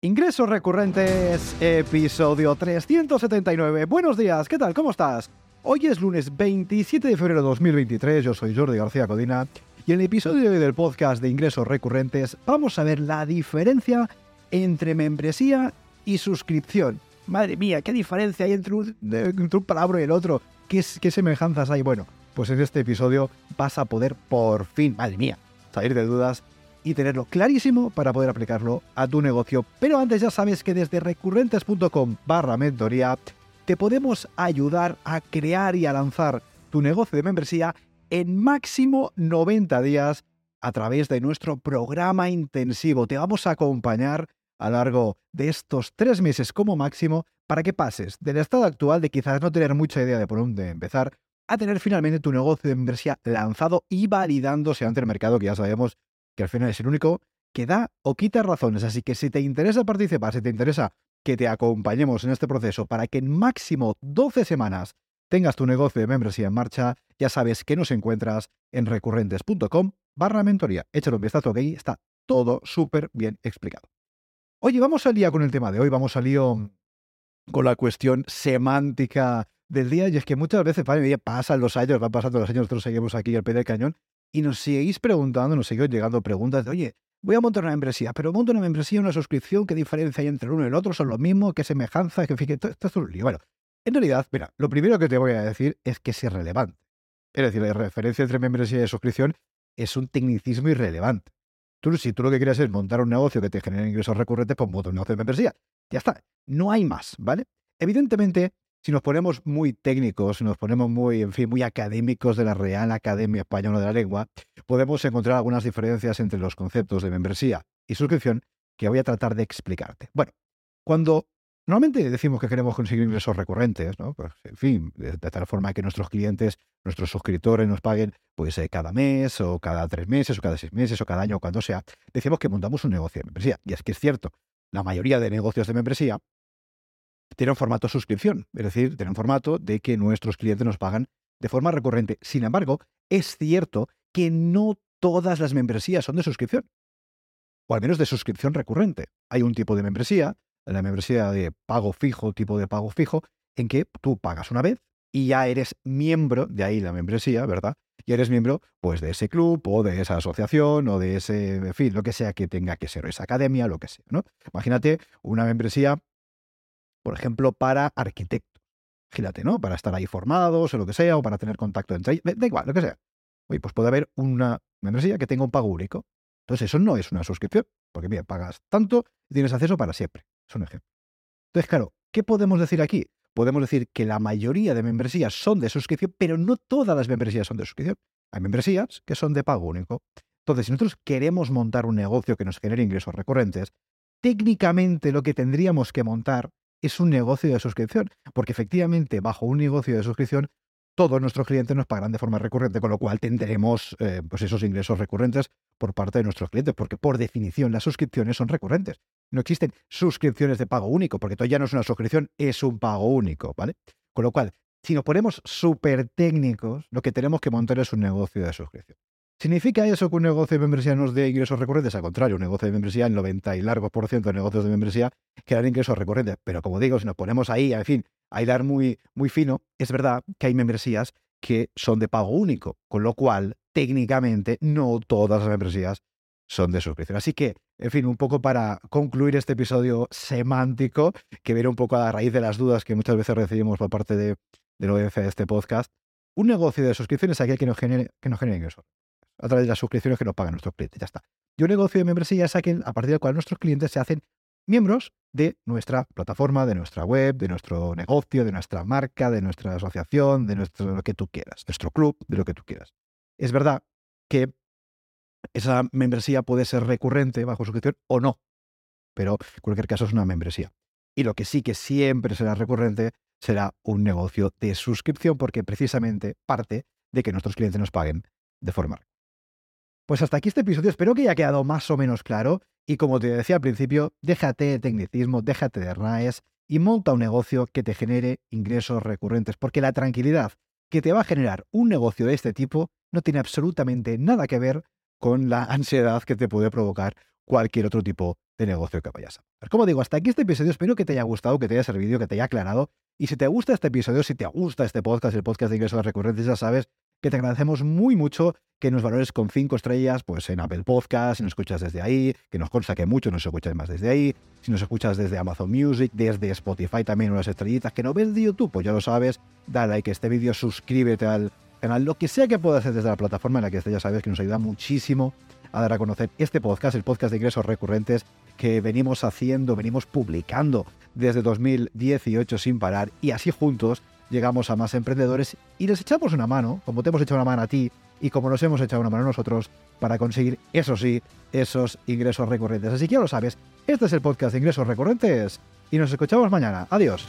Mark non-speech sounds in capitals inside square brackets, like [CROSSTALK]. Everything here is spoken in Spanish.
Ingresos recurrentes, episodio 379. Buenos días, ¿qué tal? ¿Cómo estás? Hoy es lunes 27 de febrero de 2023, yo soy Jordi García Codina y en el episodio de hoy del podcast de ingresos recurrentes vamos a ver la diferencia entre membresía y suscripción. Madre mía, qué diferencia hay entre un, entre palabra y el otro. ¿Qué, ¿Qué semejanzas hay? Bueno, pues en este episodio vas a poder por fin, madre mía, salir de dudas y tenerlo clarísimo para poder aplicarlo a tu negocio. Pero antes ya sabes que desde recurrentes.com barra mentoría te podemos ayudar a crear y a lanzar tu negocio de membresía en máximo 90 días a través de nuestro programa intensivo. Te vamos a acompañar a lo largo de estos tres meses como máximo para que pases del estado actual de quizás no tener mucha idea de por dónde empezar a tener finalmente tu negocio de membresía lanzado y validándose ante el mercado, que ya sabemos que al final es el único que da o quita razones. Así que si te interesa participar, si te interesa que te acompañemos en este proceso para que en máximo 12 semanas tengas tu negocio de membresía en marcha, ya sabes que nos encuentras en recurrentes.com barra mentoría. Échale un vistazo que ahí está todo súper bien explicado. Oye, vamos al día con el tema de hoy, vamos al lío con la cuestión semántica del día, y es que muchas veces pasan los años, van pasando los años, nosotros seguimos aquí al pie del cañón, y nos seguís preguntando, nos seguís llegando preguntas de, oye, voy a montar una membresía, pero monto una membresía, una suscripción, ¿qué diferencia hay entre uno y el otro? ¿Son lo mismo? ¿Qué semejanza? Que fíjate, esto, es un lío. Bueno, en realidad, mira, lo primero que te voy a decir es que es irrelevante. Es decir, la referencia entre membresía y suscripción es un tecnicismo irrelevante. Tú, si tú lo que quieres es montar un negocio que te genere ingresos recurrentes, pues monta un negocio de membresía. Ya está. No hay más, ¿vale? Evidentemente, si nos ponemos muy técnicos, si nos ponemos muy, en fin, muy académicos de la Real Academia Española de la Lengua, podemos encontrar algunas diferencias entre los conceptos de membresía y suscripción que voy a tratar de explicarte. Bueno, cuando normalmente decimos que queremos conseguir ingresos recurrentes, ¿no? Pues, en fin, de, tal forma que nuestros clientes, nuestros suscriptores nos paguen pues eh, cada mes o cada tres meses o cada seis meses o cada año o cuando sea, decimos que montamos un negocio de membresía. Y es que es cierto, la mayoría de negocios de membresía tiene un formato suscripción, es decir, tiene un formato de que nuestros clientes nos pagan de forma recurrente. Sin embargo, es cierto que no todas las membresías son de suscripción, o al menos de suscripción recurrente. Hay un tipo de membresía, la membresía de pago fijo, tipo de pago fijo, en que tú pagas una vez y ya eres miembro, de ahí la membresía, ¿verdad? Y eres miembro, pues, de ese club o de esa asociación o de ese, en fin, lo que sea que tenga que ser, esa academia, lo que sea, ¿no? Imagínate una membresía por ejemplo, para arquitectos. Fíjate, ¿no? Para estar ahí formados o lo que sea, o para tener contacto entre ellos, da igual, lo que sea. Oye, pues puede haber una membresía que tenga un pago único. Entonces, eso no es una suscripción, porque mira, pagas tanto y tienes acceso para siempre. Es un ejemplo. Entonces, claro, ¿qué podemos decir aquí? Podemos decir que la mayoría de membresías son de suscripción, pero no todas las membresías son de suscripción. Hay membresías que son de pago único. Entonces, si nosotros queremos montar un negocio que nos genere ingresos recurrentes, técnicamente lo que tendríamos que montar es un negocio de suscripción, porque efectivamente bajo un negocio de suscripción todos nuestros clientes nos pagarán de forma recurrente, con lo cual tendremos eh, pues esos ingresos recurrentes por parte de nuestros clientes, porque por definición las suscripciones son recurrentes. No existen suscripciones de pago único, porque todavía no es una suscripción, es un pago único, ¿vale? Con lo cual, si nos ponemos súper técnicos, lo que tenemos que montar es un negocio de suscripción. ¿Significa eso que un negocio de membresía nos dé ingresos recurrentes? Al contrario, un negocio de membresía, el 90 y largos por ciento de negocios de membresía que dan ingresos recurrentes. Pero como digo, si nos ponemos ahí, en fin, a hilar muy, muy fino, es verdad que hay membresías que son de pago único, con lo cual, técnicamente, no todas las membresías son de suscripción. Así que, en fin, un poco para concluir este episodio semántico, que viene un poco a raíz de las dudas que muchas veces recibimos por parte de, del OEF de este podcast, un negocio de suscripción es aquel que nos genere, que nos genere ingresos a través de las suscripciones que nos pagan nuestros clientes. Ya está. Y un negocio de membresía es aquel a partir del cual nuestros clientes se hacen miembros de nuestra plataforma, de nuestra web, de nuestro negocio, de nuestra marca, de nuestra asociación, de nuestro lo que tú quieras, nuestro club, de lo que tú quieras. Es verdad que esa membresía puede ser recurrente bajo suscripción o no, pero en cualquier caso es una membresía. Y lo que sí que siempre será recurrente será un negocio de suscripción porque precisamente parte de que nuestros clientes nos paguen de forma pues hasta aquí este episodio, espero que haya quedado más o menos claro y como te decía al principio, déjate de tecnicismo, déjate de RAES y monta un negocio que te genere ingresos recurrentes, porque la tranquilidad que te va a generar un negocio de este tipo no tiene absolutamente nada que ver con la [LAUGHS] ansiedad que te puede provocar cualquier otro tipo de negocio que vayas a hacer. Como digo, hasta aquí este episodio, espero que te haya gustado, que te haya servido, que te haya aclarado. Y si te gusta este episodio, si te gusta este podcast, el podcast de ingresos recurrentes, ya sabes que te agradecemos muy mucho que nos valores con cinco estrellas pues en Apple Podcast, si nos escuchas desde ahí, que nos consta que muchos nos escucháis más desde ahí, si nos escuchas desde Amazon Music, desde Spotify también unas estrellitas, que no ves de YouTube, pues ya lo sabes, dale like a este vídeo, suscríbete al canal, lo que sea que puedas hacer desde la plataforma en la que estés, ya sabes que nos ayuda muchísimo a dar a conocer este podcast, el podcast de ingresos recurrentes que venimos haciendo, venimos publicando desde 2018 sin parar y así juntos llegamos a más emprendedores y les echamos una mano, como te hemos echado una mano a ti y como nos hemos echado una mano a nosotros, para conseguir, eso sí, esos ingresos recurrentes. Así que ya lo sabes, este es el podcast de ingresos recurrentes y nos escuchamos mañana. Adiós.